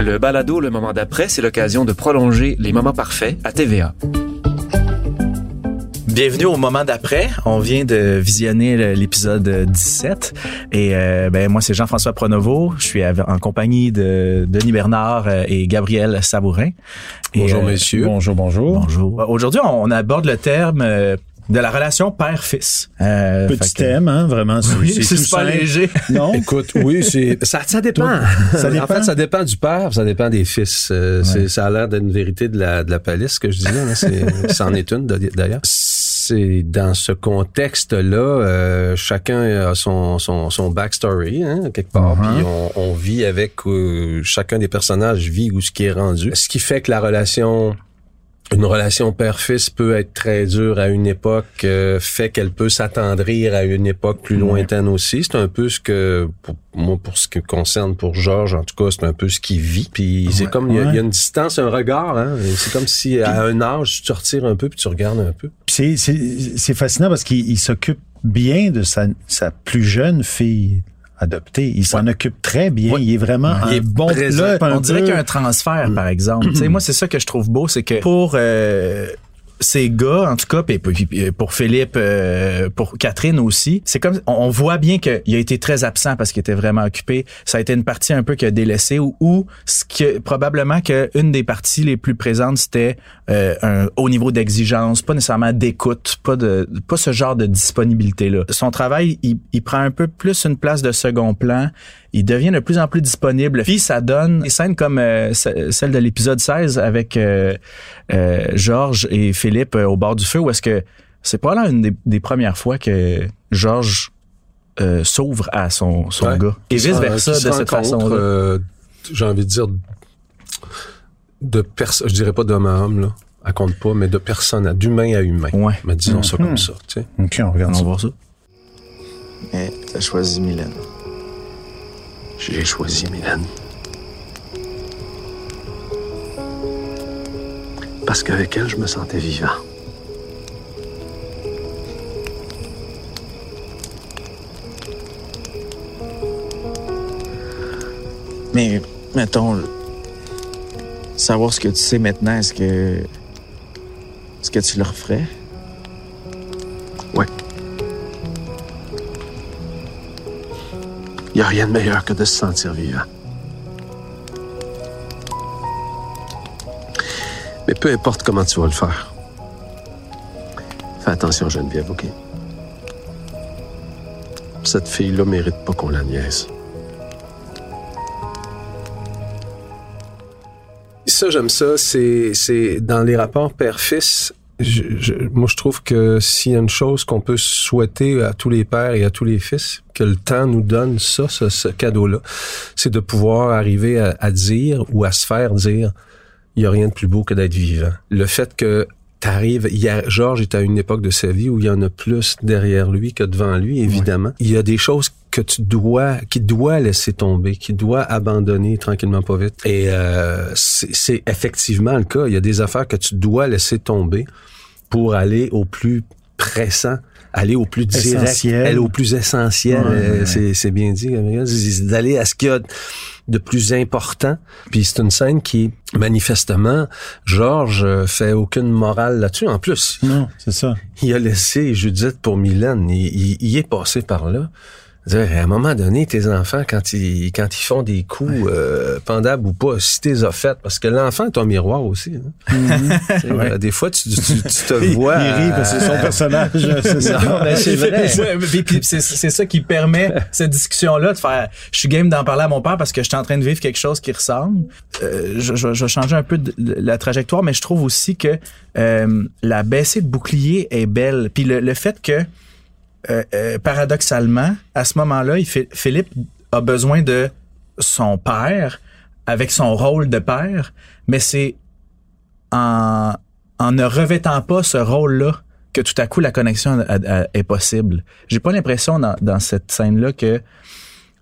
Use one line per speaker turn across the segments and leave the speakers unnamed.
Le balado Le moment d'après, c'est l'occasion de prolonger les moments parfaits à TVA.
Bienvenue au moment d'après. On vient de visionner l'épisode 17 et euh, ben moi c'est Jean-François Pronovo. Je suis en compagnie de Denis Bernard euh, et Gabriel Sabourin.
bonjour euh, messieurs.
Bonjour bonjour. Bonjour. Aujourd'hui on aborde le terme de la relation père-fils.
Euh, Petit thème, hein, vraiment.
Oui, c'est pas léger.
Non? Écoute, oui, c'est ça, ça dépend. ça dépend. En fait, ça dépend du père, ça dépend des fils. Euh, ça a l'air d'une vérité de la de la palisse que je disais. Hein, ça en est une d'ailleurs. C'est dans ce contexte-là, euh, chacun a son son, son backstory hein, quelque part, uh-huh. puis on, on, vit avec euh, chacun des personnages vit où ce qui est rendu. Ce qui fait que la relation une relation père-fils peut être très dure à une époque, euh, fait qu'elle peut s'attendrir à une époque plus lointaine aussi. C'est un peu ce que, pour, moi, pour ce qui concerne pour Georges, en tout cas, c'est un peu ce qu'il vit. Puis c'est comme, il y, a une distance, un regard. Hein? C'est comme si à un âge, tu te retires un peu puis tu regardes un peu.
C'est fascinant parce qu'il s'occupe bien de sa, sa plus jeune fille adopté. Il s'en occupe très bien. Il est vraiment
il est bon présent. On dirait qu'il y a un transfert, par exemple. moi, c'est ça que je trouve beau, c'est que pour euh, ces gars, en tout cas, puis pour Philippe, euh, pour Catherine aussi, c'est comme on voit bien qu'il a été très absent parce qu'il était vraiment occupé. Ça a été une partie un peu qu'il a délaissée ou, ou ce que probablement qu'une des parties les plus présentes c'était euh, un haut niveau d'exigence, pas nécessairement d'écoute, pas de pas ce genre de disponibilité là. Son travail, il, il prend un peu plus une place de second plan il devient de plus en plus disponible. Puis ça donne des scènes comme euh, celle de l'épisode 16 avec euh, euh, Georges et Philippe au bord du feu, où est-ce que c'est pas là une des, premières fois que Georges s'ouvre à son, son gars. Et vice-versa de cette façon-là.
J'ai envie de dire de personne, je dirais pas d'homme à homme, là. Elle compte pas, mais de personne, d'humain à humain.
Ouais.
Mais disons ça comme ça, tu sais.
OK, on regarde
on
ça.
Va voir ça.
Mais t'as choisi Mylène.
J'ai choisi Mylène. Parce qu'avec elle, je me sentais vivant.
Mais, mettons, savoir ce que tu sais maintenant, est-ce que. Que tu le referais?
Ouais. Il n'y a rien de meilleur que de se sentir vivant. Mais peu importe comment tu vas le faire. Fais attention, Geneviève, OK? Cette fille-là mérite pas qu'on la niaise.
Ça, j'aime ça. C'est, c'est dans les rapports père-fils, je, moi, je trouve que s'il y a une chose qu'on peut souhaiter à tous les pères et à tous les fils, que le temps nous donne ça, ce, cadeau-là, c'est de pouvoir arriver à, dire ou à se faire dire, il y a rien de plus beau que d'être vivant. Le fait que t'arrives, Georges est à une époque de sa vie où il y en a plus derrière lui que devant lui, évidemment. Il y a des choses que tu dois, qui doit laisser tomber, qui doit abandonner tranquillement pas vite. Et euh, c'est effectivement le cas. Il y a des affaires que tu dois laisser tomber pour aller au plus pressant aller au plus direct, aller au plus essentiel, euh, c'est bien dit, d'aller à ce qu'il y a de plus important. Puis c'est une scène qui, manifestement, Georges euh, fait aucune morale là-dessus. En plus,
non, c'est ça.
Il a laissé Judith pour Mylène. Il, il est passé par là à un moment donné, tes enfants, quand ils, quand ils font des coups euh, pendables ou pas, si t'es fait, parce que l'enfant est un miroir aussi. Hein. Mm-hmm. Des fois, tu, tu, te vois...
Il rit parce que c'est son personnage. c'est ça.
Ben, c'est vrai. c'est ça qui permet cette discussion-là de faire... Je suis game d'en parler à mon père parce que je suis en train de vivre quelque chose qui ressemble. Euh, je, je, je, vais changer un peu de, la trajectoire, mais je trouve aussi que euh, la baissée de bouclier est belle. Puis le, le fait que euh, euh, paradoxalement, à ce moment-là, Philippe a besoin de son père avec son rôle de père, mais c'est en, ne revêtant pas ce rôle-là que tout à coup la connexion est possible. J'ai pas l'impression dans, cette scène-là que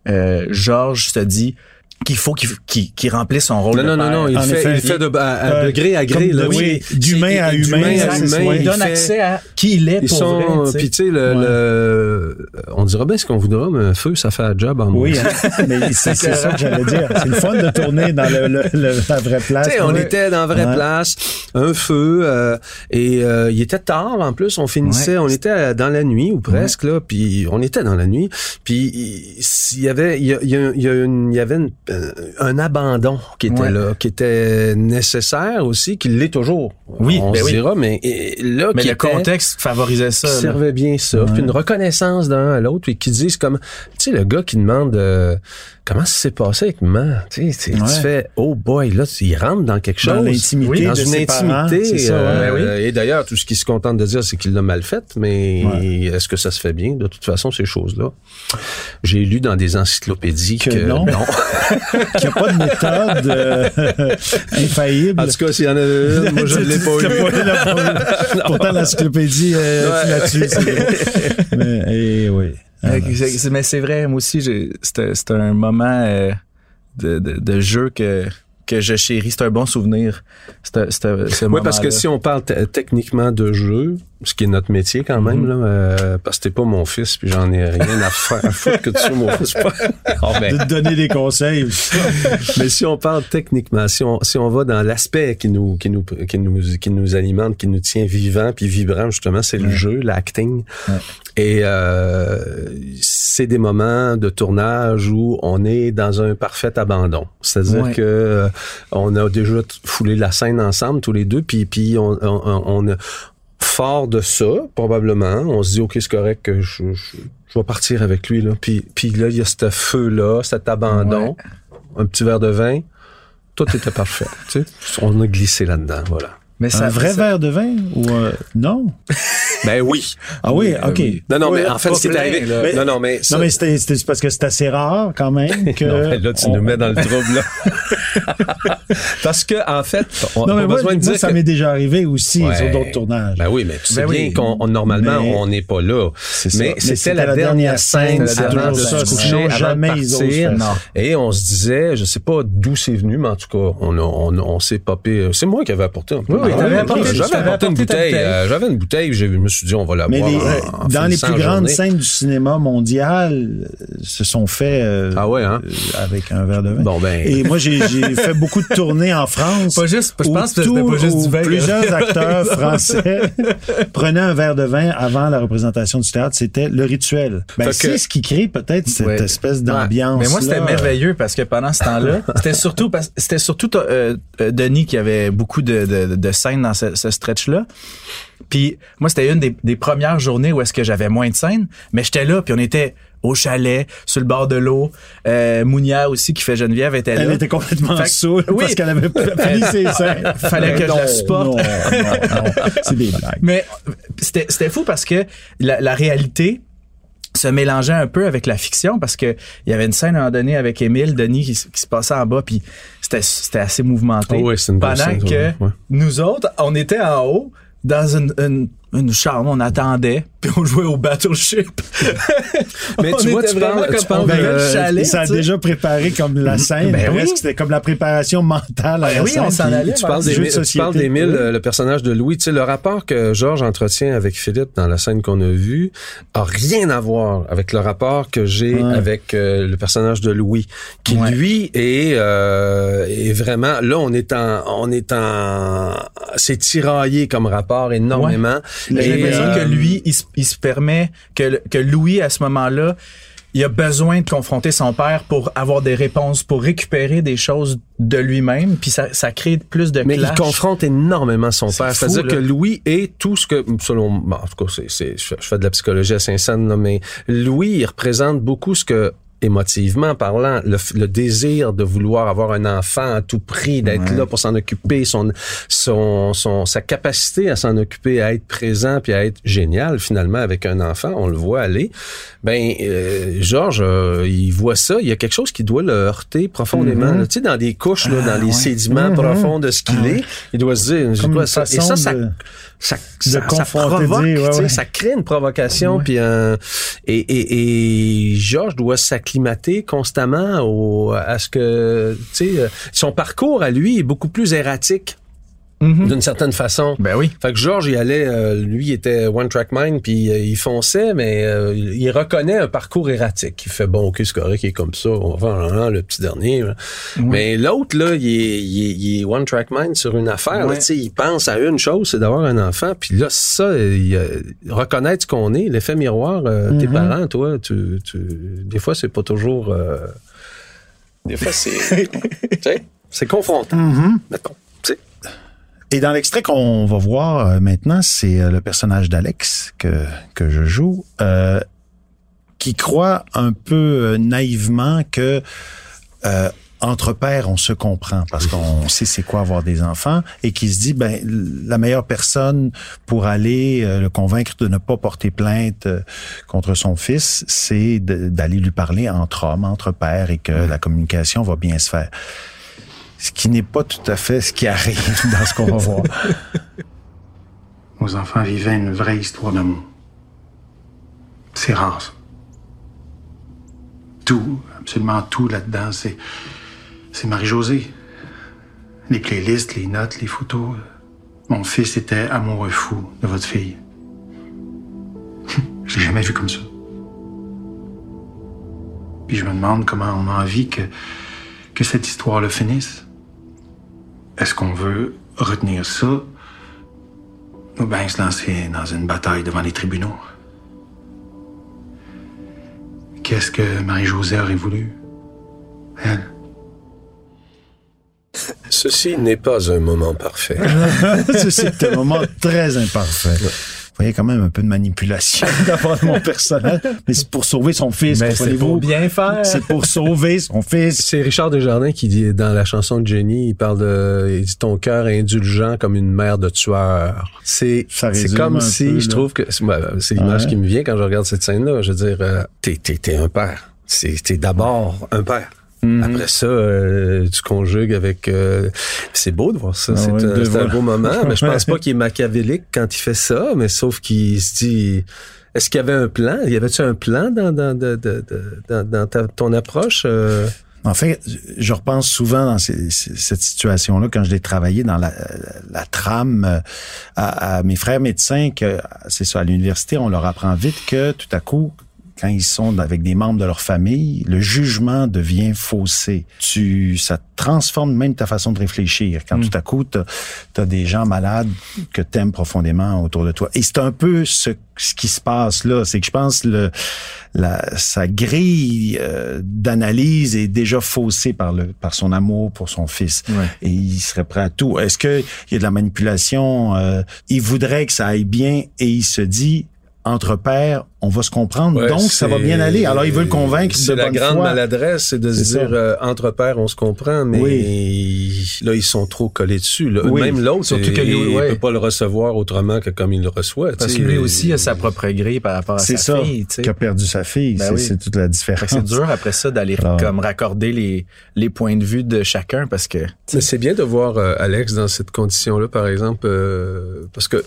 euh, Georges se dit qu'il faut qu'il qu'il qu'il remplisse son rôle
Non,
de
non, non,
père.
non, il
En
fait,
effet,
il fait de, à, à
euh,
de gré à gré, là, oui.
oui, d'humain à humain,
d'humain à humain,
il donne
fait-
accès à qui il est
Ils
pour
sont,
vrai.
puis tu sais, le, le- on dira bien ce qu'on voudra, mais un feu, ça fait un job en moi.
Oui, hein. mais c'est c'est ça que j'allais dire. C'est le fun de tourner dans le, le- le- la vraie place.
Tu sais, on
Ouais.
était dans la vraie
Ouais.
place, un feu, euh, et euh, il était tard en plus. On finissait, on était dans la nuit ou presque là, puis on était dans la nuit. Puis il y avait, il y, a- il y a- il y a une- il y avait une- un abandon qui était
Ouais.
là, qui était nécessaire aussi, qui l'est toujours.
Oui,
on
ben
se
oui.
dira, mais et là,
Mais
qui
le
était-
contexte favorisait ça.
qui
là.
servait bien ça. Puis une reconnaissance d'un à l'autre, et qui disent comme, tu sais, le gars qui demande euh, comment ça s'est passé avec maman. Tu sais, tu-
Ouais.
tu fais, oh boy, là, il rentre dans quelque
Dans
chose.
l'intimité
Oui, dans
de
une
ses
intimité.
ça,
euh,
ouais.
Et d'ailleurs, tout ce qu'il se contente de dire, c'est qu'il l'a mal fait, mais est-ce que ça se fait bien? De toute façon, ces choses-là. J'ai lu dans des encyclopédies que,
Que non. Qu'il n'y a pas de méthode euh, infaillible.
En tout cas, s'il y en avait une, moi, je ne l'ai pas eu.
Pourtant, l'encyclopédie euh,
Ouais.
là-dessus. Mais, eh oui. Ah,
mais c'est vrai, moi aussi, c'était c'était un moment euh, de, de, de jeu que, que je chéris. C'est un bon souvenir. Ce
Oui, parce que si on parle techniquement de jeu, ce qui est notre métier quand même, là, euh, parce que t'es pas mon fils, puis j'en ai rien à faire à foutre que tu sois mon fils. Oh, ben.
de te donner des conseils.
Mais si on parle techniquement, si on, si on va dans l'aspect qui nous, qui nous, qui nous, qui nous alimente, qui nous tient vivant puis vibrant, justement, c'est le jeu, l'acting.
Ouais.
Et euh, c'est des moments de tournage où on est dans un parfait abandon. C'est-à-dire
Ouais.
que euh, on a déjà foulé la scène ensemble tous les deux, puis puis on, on, on a- fort de ça probablement, on se dit ok c'est correct que je, je, je vais partir avec lui là. Puis puis là il y a ce feu là, cet abandon, un petit verre de vin, tout était parfait. tu sais, on a glissé là-dedans, voilà.
Mais ça,
Un vrai
ça-
verre de vin ou euh, non?
Ben oui.
Ah oui, OK.
Non non
Oui,
mais en fait c'est arrivé.
là. Mais-
non non mais ça-
Non, mais c'était c'était parce que c'est assez rare quand même que.
Non, là, tu
on-
nous mets dans le trouble, là. Parce que, en fait, on
Non, mais
a
moi,
besoin de
moi,
dire
ça
que-
m'est déjà arrivé aussi
Ouais.
sur d'autres tournages.
Ben oui, mais tu sais
Ben
bien
oui.
qu'on, on- normalement,
Mais-
on n'est pas là.
C'est ça.
Mais, c'était
c'était
la,
la
dernière scène
scène,
avant de
c'est
se coucher,
jamais
de
ils.
Et on se disait, je sais pas d'où c'est venu, mais en tout cas, on, on s'est popé. C'est moi qui avais apporté un peu.
Oui,
Ah,
t'avais
ok.
apporté-
J'avais apporté une bouteille.
bouteille.
euh, J'avais une bouteille, je me suis dit, on va la
Mais
boire.
les-
en- en
dans les plus grandes
journée.
scènes du cinéma mondial euh, se sont faits euh,
Ah ouais, hein?
euh, avec un verre de vin.
Bon, ben.
Et moi, j'ai fait beaucoup de tournées en France.
Pas juste, je
où
pense que c'était pas juste du vin.
Plusieurs acteurs français prenaient un verre de vin avant la représentation du théâtre. C'était le rituel. Ben, c'est ce qui crée peut-être cette
Ouais.
espèce
Ouais.
d'ambiance.
Mais moi, c'était merveilleux parce que pendant ce temps-là, c'était surtout parce c'était surtout euh, euh, Denis qui avait beaucoup de, de, de scènes dans ce, ce stretch-là. Puis moi, c'était une des, des premières journées où est-ce que j'avais moins de scènes, mais j'étais là, puis on était au chalet, sur le bord de l'eau. Euh, Mounia aussi, qui fait Geneviève, était
Elle
là.
était complètement
Fait
saoule
oui.
parce qu'elle avait fini ses scènes.
Fallait que je
Non,
la supporte.
Non, non, non. C'est des blagues.
Mais c'était c'était fou parce que la, la réalité se mélangeait un peu avec la fiction parce que il y avait une scène à un moment donné avec Émile Denis qui, se passait en bas puis c'était c'était assez mouvementé
Ah oui, c'est une
pendant
scène,
que
ouais.
nous autres on était en haut dans une, une, une chambre on attendait puis on jouait au battleship
Mais
On
tu vois, tu parles-
vraiment
tu
comme-
parles
Euh,
chalet,
ça a déjà préparé comme la scène.
Ben oui.
C'était comme la préparation mentale à
Ben
la
oui,
scène.
on s'en allait
Tu parles
Jeu de
d'Émile, tu parles d'Émile,
Oui.
euh, le personnage de Louis. Tu sais, le rapport que Georges entretient avec Philippe dans la scène qu'on a vue a rien à voir avec le rapport que j'ai
Ouais.
avec euh, le personnage de Louis, qui
Ouais.
lui est, euh, est vraiment. Là, on est en, on est en, c'est tiraillé comme rapport énormément.
J'ai l'impression
euh,
que lui, il, se- il se permet, que, que Louis, à ce moment-là, il a besoin de confronter son père pour avoir des réponses, pour récupérer des choses de lui-même, puis ça, ça crée plus de
Mais
clash.
il confronte énormément son père. C'est-à-dire que Louis est tout ce que, selon, bon, en tout cas, c'est, c'est, je fais- je fais de la psychologie à Saint-Saëns, mais Louis, il représente beaucoup ce que émotivement parlant, le, le désir de vouloir avoir un enfant à tout prix, d'être là pour s'en occuper, son, son, son, sa capacité à s'en occuper, à être présent, puis à être génial finalement avec un enfant, on le voit aller. Ben, euh, Georges, euh, il voit ça, il y a quelque chose qui doit le heurter profondément. là. Tu sais, dans des couches, là, dans les sédiments profonds de ce qu'il est, il doit se dire,
Comme
quoi, ça, et
façon
ça, ça,
de-
ça, Ça, ça provoque,
ouais,
sais,
ouais.
ça crée une provocation, puis un- et, et, et Georges doit s'acclimater constamment au, à ce que, tu sais, euh, son parcours à lui est beaucoup plus erratique
Mhm.
d'une certaine façon.
Ben oui.
Fait que Georges, il allait, euh, lui, il était one track mind, puis euh, il fonçait, mais euh, il reconnaît un parcours erratique. Il fait bon, ok, c'est correct, il est comme ça. On va faire un, le petit dernier. là. Mais l'autre là, il est, il, est, il est one track mind sur une affaire. là, il pense à une chose, c'est d'avoir un enfant. Puis là, ça, il, euh, reconnaître ce qu'on est, l'effet miroir. euh, Tes parents, toi, tu, tu, des fois, c'est pas toujours. euh, des fois, c'est, tu sais, c'est confrontant. Sais.
Et dans l'extrait qu'on va voir euh, maintenant, c'est euh, le personnage d'Alex que, que je joue, euh, qui croit un peu euh, naïvement que euh, entre pères, on se comprend parce qu'on sait c'est quoi avoir des enfants et qui se dit ben la meilleure personne pour aller euh, le convaincre de ne pas porter plainte euh, contre son fils, c'est d'aller lui parler entre hommes, entre pères et que la communication va bien se faire. Ce qui n'est pas tout à fait ce qui arrive dans ce qu'on va voir.
Nos enfants vivaient une vraie histoire d'amour. C'est rare. Tout, absolument tout là-dedans, c'est. C'est Marie-Josée. Les playlists, les notes, les photos. Mon fils était amoureux fou de votre fille. Je l'ai jamais vu comme ça. Puis je me demande comment on a envie que, que cette histoire-là finisse. Est-ce qu'on veut retenir ça ou bien se lancer dans une bataille devant les tribunaux? Qu'est-ce que Marie-Josée aurait voulu? Elle?
Ceci n'est pas un moment parfait.
c'est un moment très imparfait. Vous voyez quand même un peu de manipulation d'avoir mon personnage, mais c'est pour sauver son fils.
Mais c'est pour bien faire.
C'est pour sauver son fils.
C'est Richard Desjardins qui dit dans la chanson de Jenny, il parle de, il dit ton cœur est indulgent comme une mère de tueur. C'est, c'est comme si,
peu,
je trouve que c'est l'image
Ouais.
qui me vient quand je regarde cette scène-là. Je veux dire, euh, t'es, t'es, t'es un père. C'est, t'es d'abord un père.
Mm-hmm.
Après ça, euh, tu conjugues avec. euh, c'est beau de voir ça.
Ah
c'est
ouais,
un, beau moment. mais je pense pas qu'il est machiavélique quand il fait ça, mais sauf qu'il se dit. Est-ce qu'il y avait un plan? Y avait-tu un plan dans, dans, de- de- de- dans, dans ta- ton approche? euh?
En fait, je repense souvent dans ces- cette situation-là quand je l'ai travaillé dans la, la trame à, à mes frères médecins que c'est ça à l'université, on leur apprend vite que tout à coup quand ils sont avec des membres de leur famille, le jugement devient faussé. Tu, ça transforme même ta façon de réfléchir. Quand tout à coup, tu as, des gens malades que t'aimes profondément autour de toi. Et c'est un peu ce, ce qui se passe là. C'est que je pense le, la, sa grille euh, d'analyse est déjà faussée par le par son amour pour son fils.
Ouais.
Et il serait prêt à tout. Est-ce que il y a de la manipulation euh, Il voudrait que ça aille bien et il se dit entre pères, on va se comprendre,
Ouais,
donc ça va
c'est-
bien aller. Alors il veut le convaincre
C'est
de
la
bonne
grande
foi.
maladresse, c'est de se
C'est
dire
ça.
euh, entre pères on se comprend, mais là ils sont trop collés dessus. là.
Oui.
Même l'autre,
Surtout
il,
que lui,
il
ouais.
peut pas le recevoir autrement que comme il le reçoit.
Parce que lui aussi a sa propre grille par rapport à
C'est
sa
ça
fille. tu sais.
qui a perdu sa fille.
Ben
c'est
oui.
c'est toute la
Fait
différence.
c'est dur après ça d'aller comme raccorder les, les points de vue de chacun parce que
Mais c'est bien de voir euh, Alex dans cette condition-là, par exemple, euh, parce que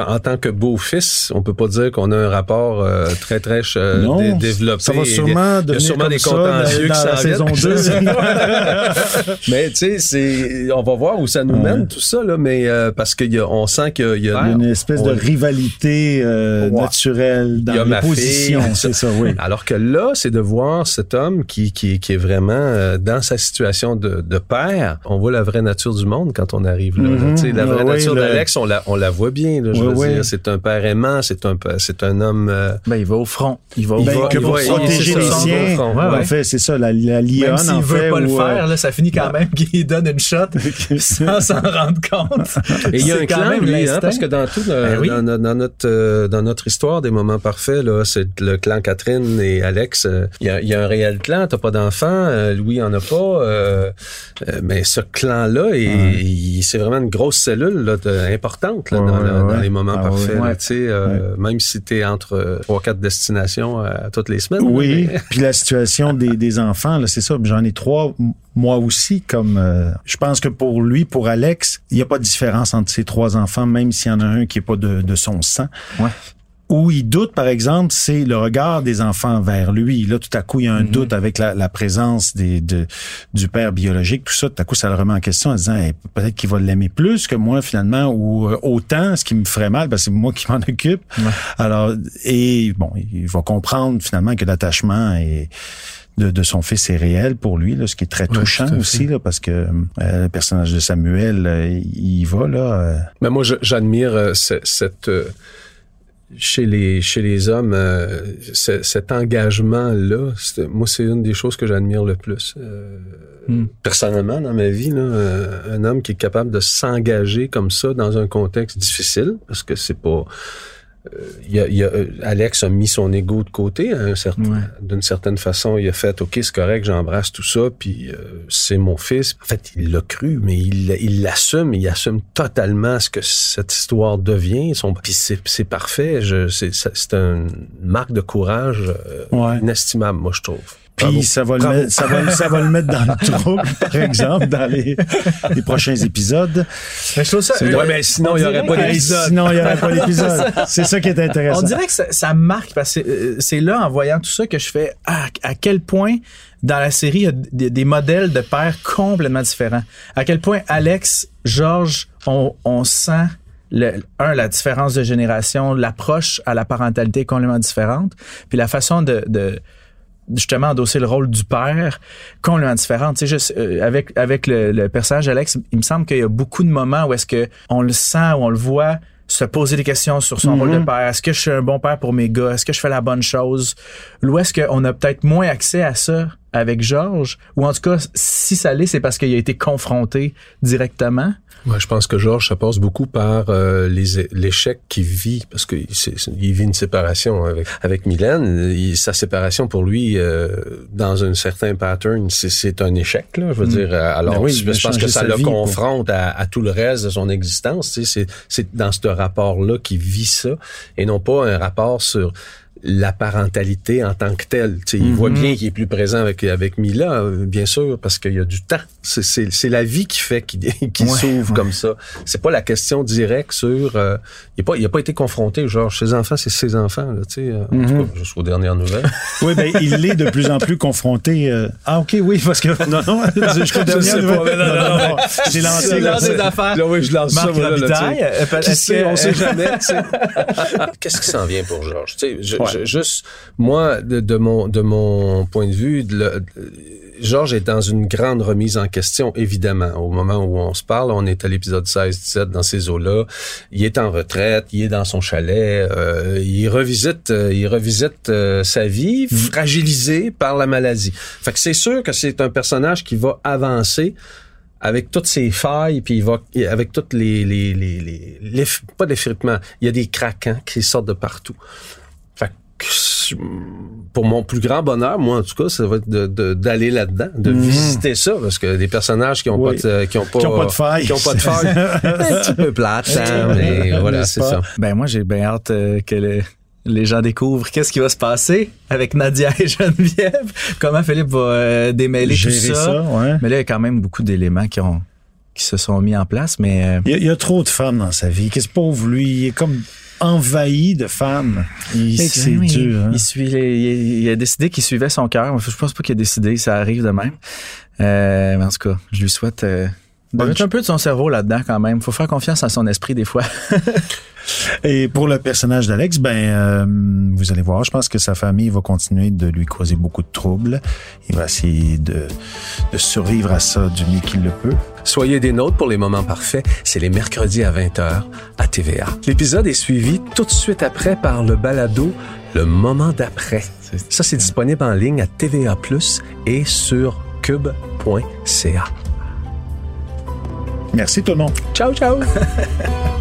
en tant que beau-fils, on peut pas dire qu'on a un rapport euh, très très euh,
Non,
dé- développé.
Ça va sûrement
il y a
devenir
sûrement
comme
des contentieux qui s'en
saison
viennent.
2.
Mais tu sais, on va voir où ça nous
Ouais.
mène tout ça là, mais euh, parce qu'on sent qu'il y a, y
une espèce
on-
de rivalité euh,
Ouais.
naturelle dans les positions.
fille.
C'est ça, oui.
Alors que là, c'est de voir cet homme qui, qui, qui est vraiment dans sa situation de, de père. On voit la vraie nature du monde quand on arrive là.
Mhm.
Sais, la vraie nature
le-
d'Alex, on la, on la voit bien. Là, je
Oui,
veux
oui.
dire, c'est un père aimant, c'est un, c'est un homme. Euh,
ben, il va au front. Il va au
Il
Ben,
front.
que
il
pour
va- il-
protéger les siens.
au front,
Ouais,
En fait, c'est ça, la, la lionne,
Même s'il
en
veut
fait.
pas le
euh,
faire, là, ça finit quand même qu'il donne une shot sans s'en rendre compte.
Et il y a
C'est
un clan, lui, hein, parce que dans tout, euh,
Ben oui.
dans, dans notre euh, dans notre histoire des moments parfaits, là, c'est le clan Catherine et Alex. euh, Il y, a, il y a un réel clan. T'as pas d'enfant, euh, Louis en a pas, euh, euh, mais ce clan-là, est- il- c'est vraiment une grosse cellule là, de- importante là,
Ouais,
dans,
ouais,
la- dans
ouais.
les moments
Ah,
parfaits.
ouais.
là, tu sais, euh, Même si t'es entre euh, trois, quatre destinations à toutes les semaines.
Oui,
Mais-
puis la situation des, des enfants, là, c'est ça. J'en ai trois, moi aussi, comme euh, je pense que pour lui, pour Alex, il n'y a pas de différence entre ces trois enfants, même s'il y en a un qui est pas de, de son sang.
Ouais.
Où il doute, par exemple, c'est le regard des enfants vers lui. Là, tout à coup, il y a un
Mhm.
doute avec la, la présence des, de, du père biologique. Tout ça, tout à coup, ça le remet en question en disant Hey, peut-être qu'il va l'aimer plus que moi, finalement, ou euh, autant, ce qui me ferait mal, parce que c'est moi qui m'en occupe. Alors, et bon, il va comprendre finalement que l'attachement est de, de son fils est réel pour lui, là, ce qui est très touchant aussi, là, parce que euh, le personnage de Samuel, euh, il y va là. euh,
Mais moi, j'admire ce- cette chez les chez les hommes euh, ce- cet engagement là. Moi, c'est une des choses que j'admire le plus. Euh,
Hmm.
Personnellement, dans ma vie, là, euh, un homme qui est capable de s'engager comme ça dans un contexte difficile, parce que c'est pas. Euh, il y a, il y a, euh, Alex a mis son ego de côté un certain,
Ouais.
d'une certaine façon. Il a fait, OK, c'est correct, j'embrasse tout ça, puis euh, c'est mon fils. En fait, il l'a cru, mais il il l'assume, il assume totalement ce que cette histoire devient. Son, puis c'est, c'est parfait. Je, c'est, c'est une marque de courage euh,
Ouais.
inestimable, moi, je trouve.
Puis ça va, le ça, va, ça va le mettre dans le trouble, par exemple, dans les, les prochains épisodes.
Mais je trouve ça.
Ouais, mais sinon,
on
il n'y aurait
dirait
pas
que-
d'épisode.
Sinon, il n'y aurait pas d'épisode. C'est ça qui est intéressant.
On dirait que ça, ça marque parce que euh, c'est là en voyant tout ça que je fais ah, à quel point dans la série il y a des, des modèles de pères complètement différents. À quel point Alex, Georges, on, on sent le, un la différence de génération, l'approche à la parentalité est complètement différente, puis la façon de, de justement endosser le rôle du père complètement différente. Tu sais, juste, euh, avec avec le, le personnage d'Alex, il me semble qu'il y a beaucoup de moments où est-ce que on le sent, où on le voit se poser des questions sur son rôle de père. Est-ce que je suis un bon père pour mes gars? Est-ce que je fais la bonne chose? Ou est-ce qu'on a peut-être moins accès à ça? Avec Georges? Ou en tout cas, si ça l'est, c'est parce qu'il a été confronté directement?
Ouais, je pense que Georges, ça passe beaucoup par euh, les l'échec qu'il vit, parce qu'il il vit une séparation avec avec Mylène. Il- sa séparation pour lui, euh, dans un certain pattern, c'est- c'est un échec. Là, je veux dire, euh, alors
Ben oui,
je pense que ça le
vie,
confronte à, à tout le reste de son existence. C'est dans ce rapport-là qu'il vit ça, et non pas un rapport sur la parentalité en tant que telle. Tu sais, Il voit bien qu'il est plus présent avec avec Mila, euh, bien sûr, parce qu'il y a du temps. C'est- C'est c'est la vie qui fait qu'il
Ouais,
s'ouvre
ouais.
comme ça. C'est pas la question directe sur. euh, il a pas il a pas été confronté. Genre ses enfants, c'est ses enfants. Là, tu sais, euh, en tout cas, jusqu'aux dernières nouvelles.
Oui, ben, il est de plus en plus confronté. euh, Ah, OK, oui, parce que. Non, non, jusqu'au dernier
sais pas, mais non, non, non.
J'ai lancé
Là, affaires.
Là, oui, je lance
Marc
ça. voilà, là, tu sais.
Robitaille, euh,
Qui sait, on sait jamais. tu sais. Qu'est-ce qui s'en vient pour Georges? Tu sais, je-
Ouais.
Je- juste moi, de, de mon de mon point de vue, de le- Georges est dans une grande remise en question, évidemment. Au moment où on se parle, on est à l'épisode 16-17 dans ces eaux-là. Il est en retraite, il est dans son chalet, euh, il revisite, euh, il revisite euh, sa vie, fragilisée par la maladie. Fait que c'est sûr que c'est un personnage qui va avancer avec toutes ses failles, puis il va avec toutes les les les, les, les pas d'effritement, il y a des craquants qui sortent de partout. Pour mon plus grand bonheur, moi en tout cas, ça va être de- de- d'aller là-dedans, de visiter ça, parce que des personnages qui ont
Oui.
pas de, qui ont pas
Qui ont pas de failles.
qui ont pas de failles, un petit peu plate, hein, mais voilà, c'est ça.
Ben moi, j'ai bien hâte euh, que le- les gens découvrent qu'est-ce qui va se passer avec Nadia et Geneviève, comment Philippe va euh, démêler tout ça.
ça, ouais.
Mais là, il y a quand même beaucoup d'éléments qui ont qui se sont mis en place, mais euh,
Il y, a, il y a trop de femmes dans sa vie. Qu'est-ce pauvre lui, il est comme envahi de femmes. Il- C'est
Oui,
dur. hein.
Il, suit les- il, il a décidé qu'il suivait son cœur. Je pense pas qu'il a décidé, ça arrive de même. Euh, mais en tout cas, je lui souhaite euh, de
Bonne
mettre un peu de son cerveau là-dedans quand même. Faut faire confiance à son esprit des fois.
Et pour le personnage d'Alex, ben euh, vous allez voir, je pense que sa famille va continuer de lui causer beaucoup de troubles. Il va essayer de, de survivre à ça du mieux qu'il le peut.
Soyez des nôtres pour les moments parfaits. C'est les mercredis à 20h à TVA. L'épisode est suivi tout de suite après par le balado Le moment d'après. Ça, c'est disponible en ligne à TVA Plus et sur cube.ca.
Merci tout le monde.
Ciao, ciao!